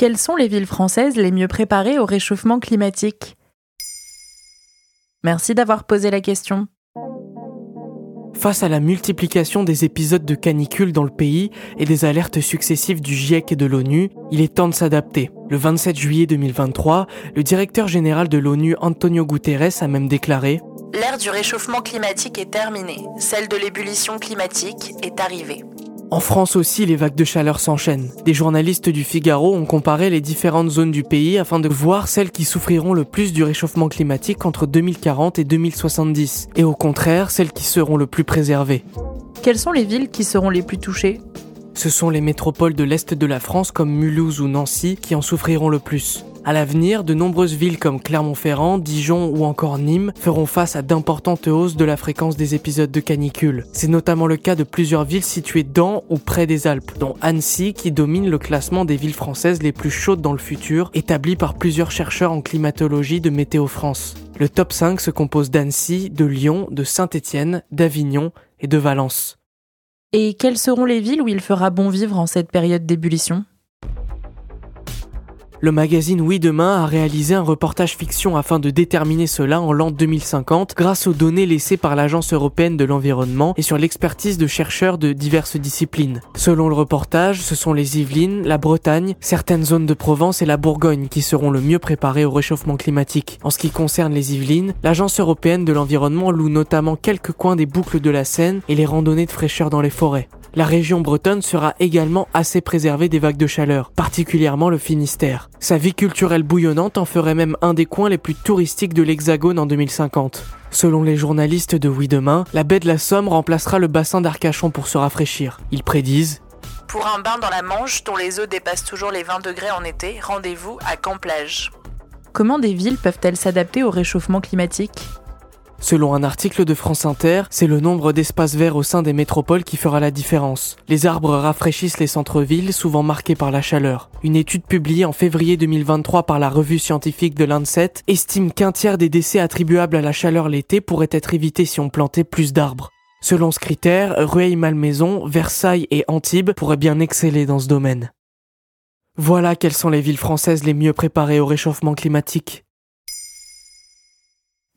Quelles sont les villes françaises les mieux préparées au réchauffement climatique? Merci d'avoir posé la question. Face à la multiplication des épisodes de canicule dans le pays et des alertes successives du GIEC et de l'ONU, il est temps de s'adapter. Le 27 juillet 2023, le directeur général de l'ONU Antonio Guterres a même déclaré L'ère du réchauffement climatique est terminée, celle de l'ébullition climatique est arrivée. En France aussi, les vagues de chaleur s'enchaînent. Des journalistes du Figaro ont comparé les différentes zones du pays afin de voir celles qui souffriront le plus du réchauffement climatique entre 2040 et 2070, et au contraire celles qui seront le plus préservées. Quelles sont les villes qui seront les plus touchées? Ce sont les métropoles de l'Est de la France comme Mulhouse ou Nancy qui en souffriront le plus. À l'avenir, de nombreuses villes comme Clermont-Ferrand, Dijon ou encore Nîmes feront face à d'importantes hausses de la fréquence des épisodes de canicule. C'est notamment le cas de plusieurs villes situées dans ou près des Alpes, dont Annecy qui domine le classement des villes françaises les plus chaudes dans le futur, établi par plusieurs chercheurs en climatologie de Météo France. Le top 5 se compose d'Annecy, de Lyon, de Saint-Étienne, d'Avignon et de Valence. Et quelles seront les villes où il fera bon vivre en cette période d'ébullition? Le magazine Oui Demain a réalisé un reportage fiction afin de déterminer cela en l'an 2050 grâce aux données laissées par l'Agence européenne de l'environnement et sur l'expertise de chercheurs de diverses disciplines. Selon le reportage, ce sont les Yvelines, la Bretagne, certaines zones de Provence et la Bourgogne qui seront le mieux préparées au réchauffement climatique. En ce qui concerne les Yvelines, l'Agence européenne de l'environnement loue notamment quelques coins des boucles de la Seine et les randonnées de fraîcheur dans les forêts la région bretonne sera également assez préservée des vagues de chaleur, particulièrement le Finistère. Sa vie culturelle bouillonnante en ferait même un des coins les plus touristiques de l'Hexagone en 2050. Selon les journalistes de Oui Demain, la baie de la Somme remplacera le bassin d'Arcachon pour se rafraîchir. Ils prédisent Pour un bain dans la Manche dont les eaux dépassent toujours les 20 degrés en été, rendez-vous à Camp-Plage. Comment des villes peuvent-elles s'adapter au réchauffement climatique? Selon un article de France Inter, c'est le nombre d'espaces verts au sein des métropoles qui fera la différence. Les arbres rafraîchissent les centres-villes, souvent marqués par la chaleur. Une étude publiée en février 2023 par la revue scientifique de l'ANSET estime qu'un tiers des décès attribuables à la chaleur l'été pourraient être évités si on plantait plus d'arbres. Selon ce critère, Rueil-Malmaison, Versailles et Antibes pourraient bien exceller dans ce domaine. Voilà quelles sont les villes françaises les mieux préparées au réchauffement climatique.